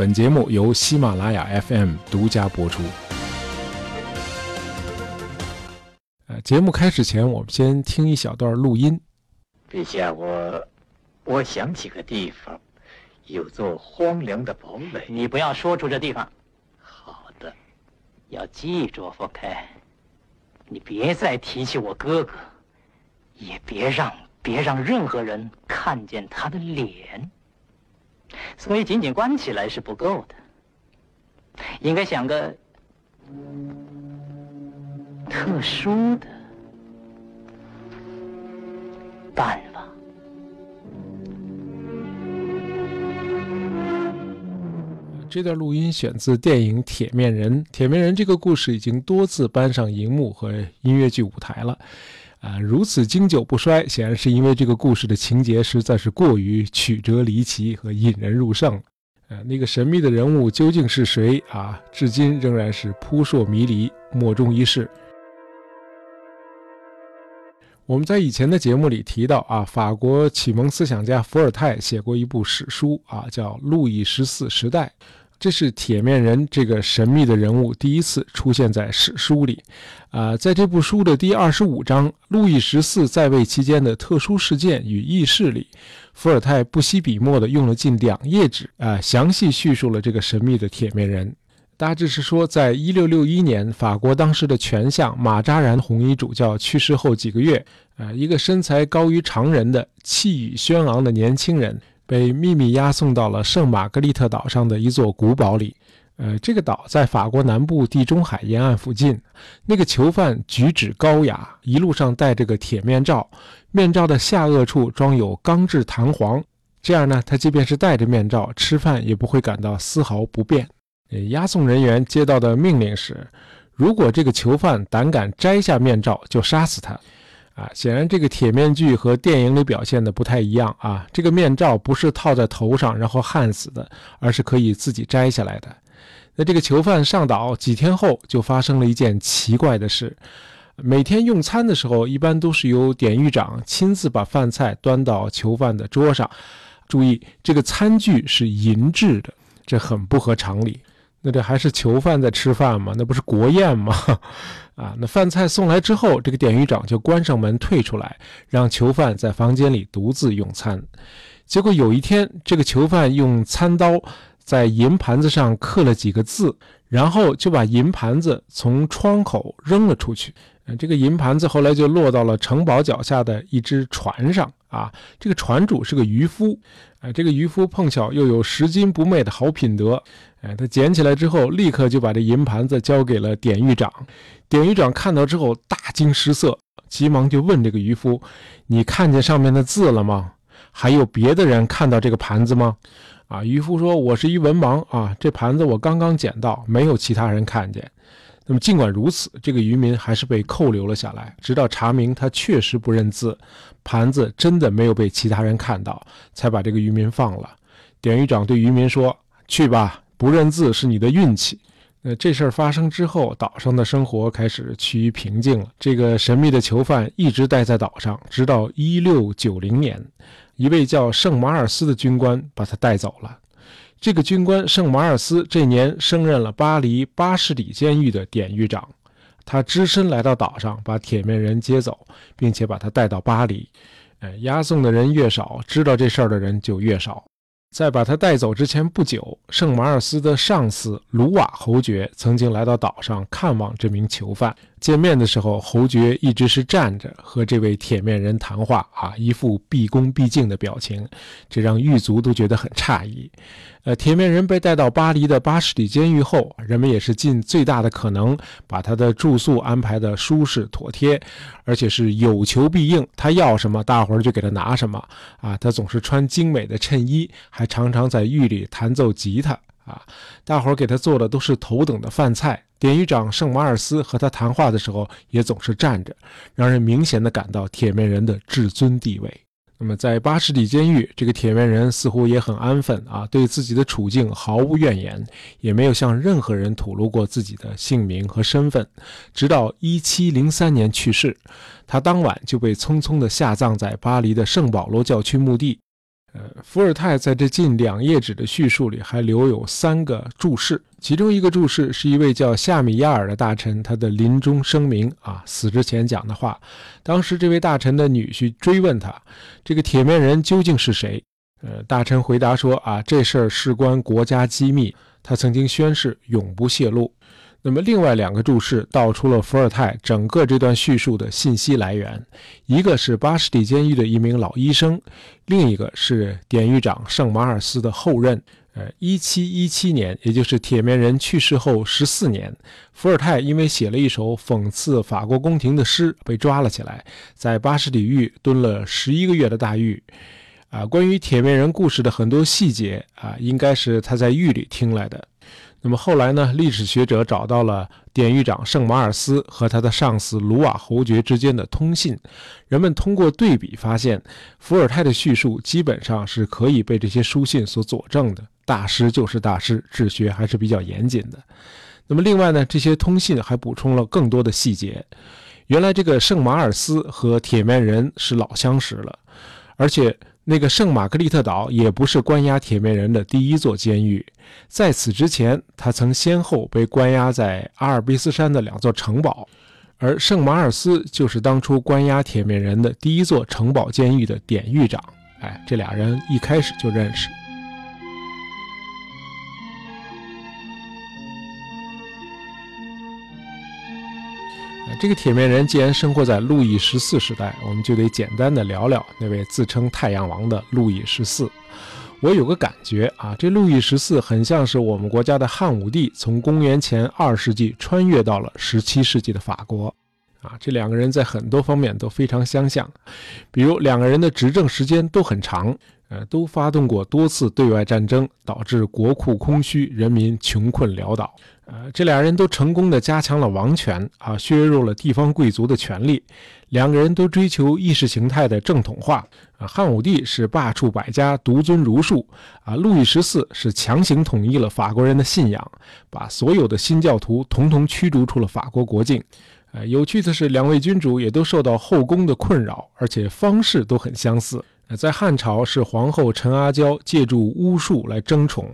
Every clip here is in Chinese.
本节目由喜马拉雅 FM 独家播出。呃，节目开始前，我们先听一小段录音。陛下，我我想起个地方，有座荒凉的堡垒。你不要说出这地方，好的，要记住，福开，你别再提起我哥哥，也别让别让任何人看见他的脸。所以，仅仅关起来是不够的，应该想个特殊的办法。这段录音选自电影《铁面人》。《铁面人》这个故事已经多次搬上荧幕和音乐剧舞台了。啊，如此经久不衰，显然是因为这个故事的情节实在是过于曲折离奇和引人入胜。呃，那个神秘的人物究竟是谁啊？至今仍然是扑朔迷离、莫衷一是。我们在以前的节目里提到啊，法国启蒙思想家伏尔泰写过一部史书啊，叫《路易十四时代》。这是铁面人这个神秘的人物第一次出现在史书里，啊，在这部书的第二十五章“路易十四在位期间的特殊事件与轶事”里，伏尔泰不惜笔墨的用了近两页纸，啊，详细叙述了这个神秘的铁面人。大致是说，在一六六一年，法国当时的权相马扎然红衣主教去世后几个月，啊，一个身材高于常人的、气宇轩昂的年轻人。被秘密押送到了圣玛格丽特岛上的一座古堡里。呃，这个岛在法国南部地中海沿岸附近。那个囚犯举止高雅，一路上戴着个铁面罩，面罩的下颚处装有钢制弹簧，这样呢，他即便是戴着面罩吃饭，也不会感到丝毫不便。押送人员接到的命令是：如果这个囚犯胆敢摘下面罩，就杀死他。啊，显然这个铁面具和电影里表现的不太一样啊。这个面罩不是套在头上然后焊死的，而是可以自己摘下来的。那这个囚犯上岛几天后，就发生了一件奇怪的事。每天用餐的时候，一般都是由典狱长亲自把饭菜端到囚犯的桌上。注意，这个餐具是银制的，这很不合常理。那这还是囚犯在吃饭吗？那不是国宴吗？啊，那饭菜送来之后，这个典狱长就关上门退出来，让囚犯在房间里独自用餐。结果有一天，这个囚犯用餐刀在银盘子上刻了几个字，然后就把银盘子从窗口扔了出去。这个银盘子后来就落到了城堡脚下的一只船上。啊，这个船主是个渔夫，哎，这个渔夫碰巧又有拾金不昧的好品德，哎，他捡起来之后，立刻就把这银盘子交给了典狱长。典狱长看到之后大惊失色，急忙就问这个渔夫：“你看见上面的字了吗？还有别的人看到这个盘子吗？”啊，渔夫说：“我是一文盲啊，这盘子我刚刚捡到，没有其他人看见。”那么尽管如此，这个渔民还是被扣留了下来，直到查明他确实不认字，盘子真的没有被其他人看到，才把这个渔民放了。典狱长对渔民说：“去吧，不认字是你的运气。”那这事儿发生之后，岛上的生活开始趋于平静了。这个神秘的囚犯一直待在岛上，直到1690年，一位叫圣马尔斯的军官把他带走了。这个军官圣马尔斯这年升任了巴黎巴士底监狱的典狱长，他只身来到岛上，把铁面人接走，并且把他带到巴黎。哎，押送的人越少，知道这事儿的人就越少。在把他带走之前不久，圣马尔斯的上司卢瓦侯爵曾经来到岛上看望这名囚犯。见面的时候，侯爵一直是站着和这位铁面人谈话，啊，一副毕恭毕敬的表情，这让狱卒都觉得很诧异。呃，铁面人被带到巴黎的巴士底监狱后，人们也是尽最大的可能把他的住宿安排的舒适妥帖，而且是有求必应。他要什么，大伙儿就给他拿什么。啊，他总是穿精美的衬衣，还常常在狱里弹奏吉他。啊，大伙儿给他做的都是头等的饭菜。典狱长圣马尔斯和他谈话的时候，也总是站着，让人明显的感到铁面人的至尊地位。那么，在巴士底监狱，这个铁面人似乎也很安分啊，对自己的处境毫无怨言，也没有向任何人吐露过自己的姓名和身份。直到1703年去世，他当晚就被匆匆地下葬在巴黎的圣保罗教区墓地。呃，伏尔泰在这近两页纸的叙述里还留有三个注释，其中一个注释是一位叫夏米亚尔的大臣他的临终声明啊，死之前讲的话。当时这位大臣的女婿追问他，这个铁面人究竟是谁？呃，大臣回答说啊，这事儿事关国家机密，他曾经宣誓永不泄露。那么，另外两个注释道出了伏尔泰整个这段叙述的信息来源，一个是巴士底监狱的一名老医生，另一个是典狱长圣马尔斯的后任。呃，一七一七年，也就是铁面人去世后十四年，伏尔泰因为写了一首讽刺法国宫廷的诗，被抓了起来，在巴士底狱蹲了十一个月的大狱。啊，关于铁面人故事的很多细节啊，应该是他在狱里听来的。那么后来呢？历史学者找到了典狱长圣马尔斯和他的上司卢瓦侯爵之间的通信，人们通过对比发现，伏尔泰的叙述基本上是可以被这些书信所佐证的。大师就是大师，治学还是比较严谨的。那么另外呢，这些通信还补充了更多的细节。原来这个圣马尔斯和铁面人是老相识了，而且。那个圣玛格丽特岛也不是关押铁面人的第一座监狱，在此之前，他曾先后被关押在阿尔卑斯山的两座城堡，而圣马尔斯就是当初关押铁面人的第一座城堡监狱的典狱长。哎，这俩人一开始就认识。这个铁面人既然生活在路易十四时代，我们就得简单的聊聊那位自称太阳王的路易十四。我有个感觉啊，这路易十四很像是我们国家的汉武帝从公元前二世纪穿越到了十七世纪的法国。啊，这两个人在很多方面都非常相像，比如两个人的执政时间都很长，呃，都发动过多次对外战争，导致国库空虚，人民穷困潦倒。呃，这俩人都成功的加强了王权啊，削弱了地方贵族的权利。两个人都追求意识形态的正统化啊。汉武帝是罢黜百家，独尊儒术啊。路易十四是强行统一了法国人的信仰，把所有的新教徒统统驱逐出了法国国境。呃，有趣的是，两位君主也都受到后宫的困扰，而且方式都很相似。在汉朝是皇后陈阿娇借助巫术来争宠。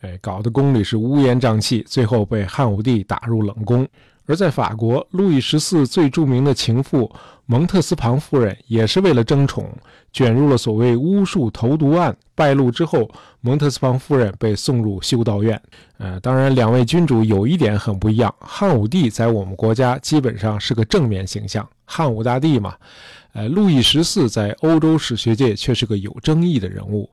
哎，搞得宫里是乌烟瘴气，最后被汉武帝打入冷宫。而在法国，路易十四最著名的情妇蒙特斯庞夫人也是为了争宠，卷入了所谓巫术投毒案。败露之后，蒙特斯庞夫人被送入修道院。呃，当然，两位君主有一点很不一样：汉武帝在我们国家基本上是个正面形象，汉武大帝嘛。呃，路易十四在欧洲史学界却是个有争议的人物。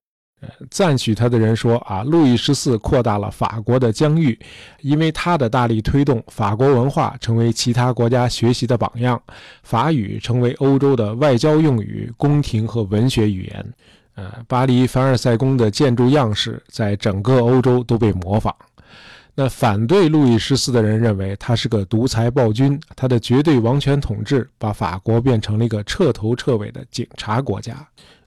赞许他的人说：“啊，路易十四扩大了法国的疆域，因为他的大力推动法国文化成为其他国家学习的榜样，法语成为欧洲的外交用语、宫廷和文学语言。呃，巴黎凡尔赛宫的建筑样式在整个欧洲都被模仿。那反对路易十四的人认为他是个独裁暴君，他的绝对王权统治把法国变成了一个彻头彻尾的警察国家。”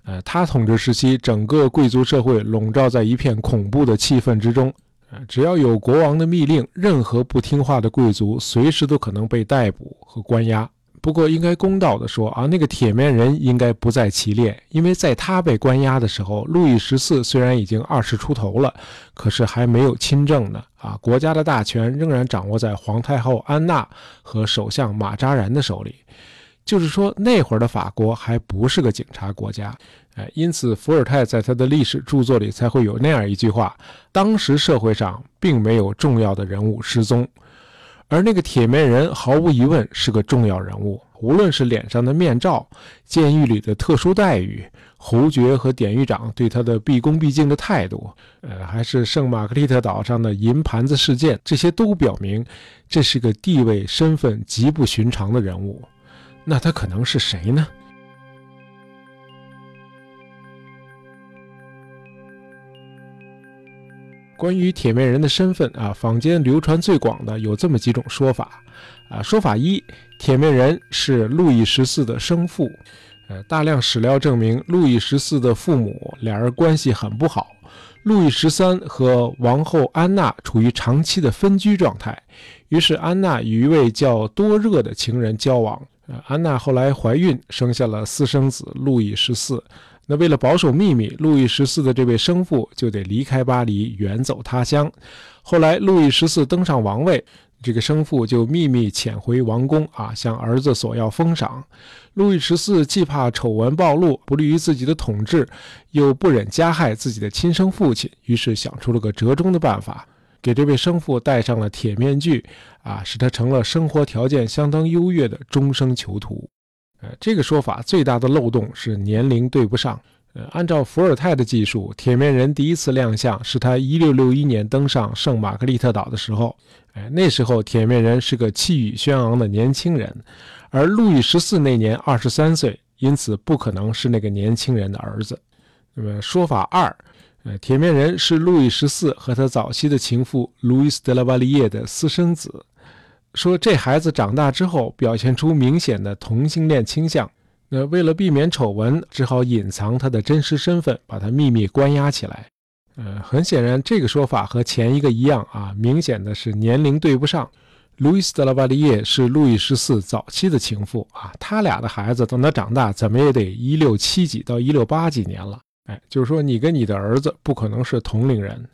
呃，他统治时期，整个贵族社会笼罩在一片恐怖的气氛之中。呃，只要有国王的密令，任何不听话的贵族随时都可能被逮捕和关押。不过，应该公道的说啊，那个铁面人应该不在其列，因为在他被关押的时候，路易十四虽然已经二十出头了，可是还没有亲政呢。啊，国家的大权仍然掌握在皇太后安娜和首相马扎然的手里。就是说，那会儿的法国还不是个警察国家，哎，因此伏尔泰在他的历史著作里才会有那样一句话：当时社会上并没有重要的人物失踪，而那个铁面人毫无疑问是个重要人物。无论是脸上的面罩、监狱里的特殊待遇、侯爵和典狱长对他的毕恭毕敬的态度，呃，还是圣玛格丽特岛上的银盘子事件，这些都表明这是个地位身份极不寻常的人物。那他可能是谁呢？关于铁面人的身份啊，坊间流传最广的有这么几种说法啊。说法一，铁面人是路易十四的生父。呃，大量史料证明，路易十四的父母俩人关系很不好。路易十三和王后安娜处于长期的分居状态，于是安娜与一位叫多热的情人交往。呃，安娜后来怀孕，生下了私生子路易十四。那为了保守秘密，路易十四的这位生父就得离开巴黎，远走他乡。后来，路易十四登上王位，这个生父就秘密潜回王宫啊，向儿子索要封赏。路易十四既怕丑闻暴露，不利于自己的统治，又不忍加害自己的亲生父亲，于是想出了个折中的办法，给这位生父戴上了铁面具，啊，使他成了生活条件相当优越的终生囚徒。呃，这个说法最大的漏洞是年龄对不上。呃，按照伏尔泰的技术，铁面人第一次亮相是他1661年登上圣玛格丽特岛的时候。哎，那时候铁面人是个气宇轩昂的年轻人，而路易十四那年23岁，因此不可能是那个年轻人的儿子。那么说法二，呃，铁面人是路易十四和他早期的情妇路易斯·德拉瓦利叶的私生子。说这孩子长大之后表现出明显的同性恋倾向，那为了避免丑闻，只好隐藏他的真实身份，把他秘密关押起来。呃，很显然，这个说法和前一个一样啊，明显的是年龄对不上。路易斯·德拉瓦利叶是路易十四早期的情妇啊，他俩的孩子等他长大，怎么也得一六七几到一六八几年了。哎，就是说你跟你的儿子不可能是同龄人。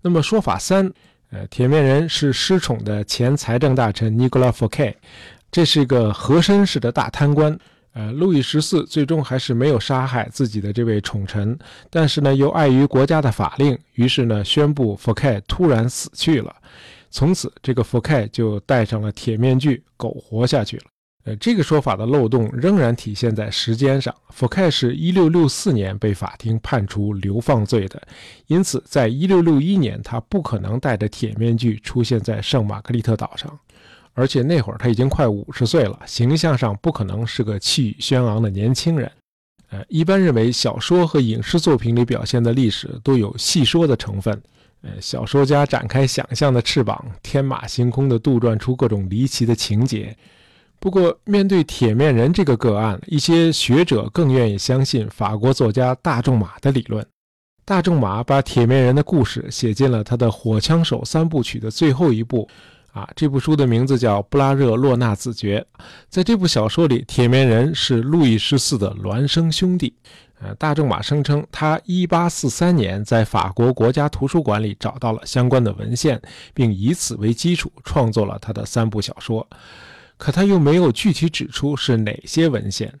那么说法三。呃，铁面人是失宠的前财政大臣尼古拉·福凯，这是一个和珅式的大贪官。呃，路易十四最终还是没有杀害自己的这位宠臣，但是呢，又碍于国家的法令，于是呢，宣布福凯突然死去了。从此，这个福凯就戴上了铁面具，苟活下去了。呃，这个说法的漏洞仍然体现在时间上。福凯是一六六四年被法庭判处流放罪的，因此在一六六一年他不可能戴着铁面具出现在圣玛格丽特岛上，而且那会儿他已经快五十岁了，形象上不可能是个气宇轩昂的年轻人。呃，一般认为小说和影视作品里表现的历史都有戏说的成分，呃，小说家展开想象的翅膀，天马行空地杜撰出各种离奇的情节。不过，面对铁面人这个个案，一些学者更愿意相信法国作家大仲马的理论。大仲马把铁面人的故事写进了他的《火枪手三部曲》的最后一部。啊，这部书的名字叫《布拉热洛纳子爵》。在这部小说里，铁面人是路易十四的孪生兄弟。呃，大仲马声称，他1843年在法国国家图书馆里找到了相关的文献，并以此为基础创作了他的三部小说。可他又没有具体指出是哪些文献。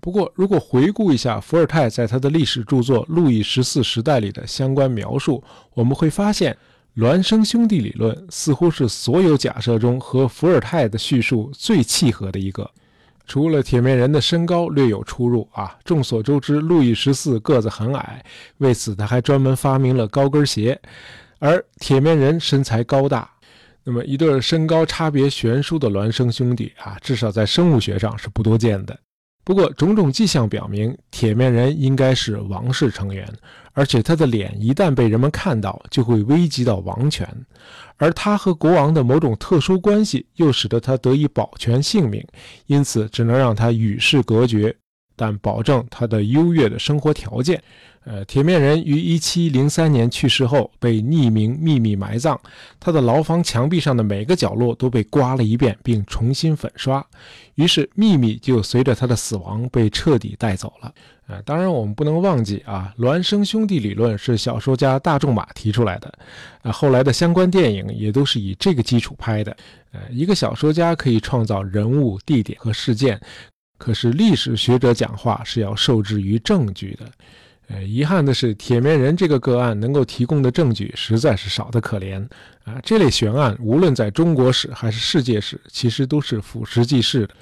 不过，如果回顾一下伏尔泰在他的历史著作《路易十四时代》里的相关描述，我们会发现，孪生兄弟理论似乎是所有假设中和伏尔泰的叙述最契合的一个。除了铁面人的身高略有出入啊，众所周知，路易十四个子很矮，为此他还专门发明了高跟鞋，而铁面人身材高大。那么，一对身高差别悬殊的孪生兄弟啊，至少在生物学上是不多见的。不过，种种迹象表明，铁面人应该是王室成员，而且他的脸一旦被人们看到，就会危及到王权。而他和国王的某种特殊关系，又使得他得以保全性命，因此只能让他与世隔绝，但保证他的优越的生活条件。呃，铁面人于一七零三年去世后被匿名秘密埋葬，他的牢房墙壁上的每个角落都被刮了一遍，并重新粉刷，于是秘密就随着他的死亡被彻底带走了。呃，当然我们不能忘记啊，孪生兄弟理论是小说家大仲马提出来的，啊，后来的相关电影也都是以这个基础拍的。呃，一个小说家可以创造人物、地点和事件，可是历史学者讲话是要受制于证据的。呃，遗憾的是，铁面人这个个案能够提供的证据实在是少得可怜啊！这类悬案，无论在中国史还是世界史，其实都是俯拾即是的。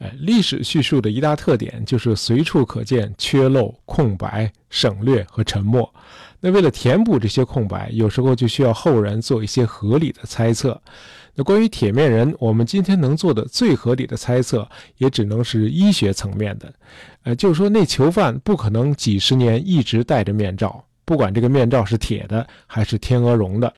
呃，历史叙述的一大特点就是随处可见缺漏、空白、省略和沉默。那为了填补这些空白，有时候就需要后人做一些合理的猜测。那关于铁面人，我们今天能做的最合理的猜测，也只能是医学层面的。呃，就是说那囚犯不可能几十年一直戴着面罩，不管这个面罩是铁的还是天鹅绒的。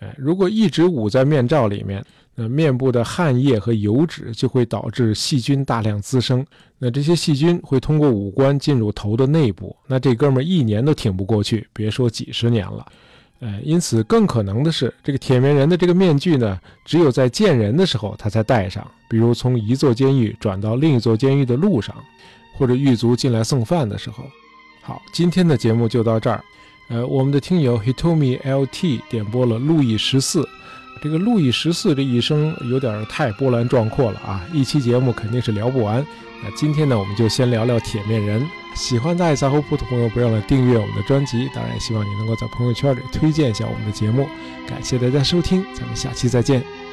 呃，如果一直捂在面罩里面，那面部的汗液和油脂就会导致细菌大量滋生。那这些细菌会通过五官进入头的内部，那这哥们儿一年都挺不过去，别说几十年了。呃，因此更可能的是，这个铁面人的这个面具呢，只有在见人的时候他才戴上，比如从一座监狱转到另一座监狱的路上。或者狱卒进来送饭的时候，好，今天的节目就到这儿。呃，我们的听友 Hitomi LT 点播了路易十四。这个路易十四这一生有点太波澜壮阔了啊！一期节目肯定是聊不完。那今天呢，我们就先聊聊铁面人。喜欢在杂货铺的朋友，不要忘了订阅我们的专辑。当然，也希望你能够在朋友圈里推荐一下我们的节目。感谢大家收听，咱们下期再见。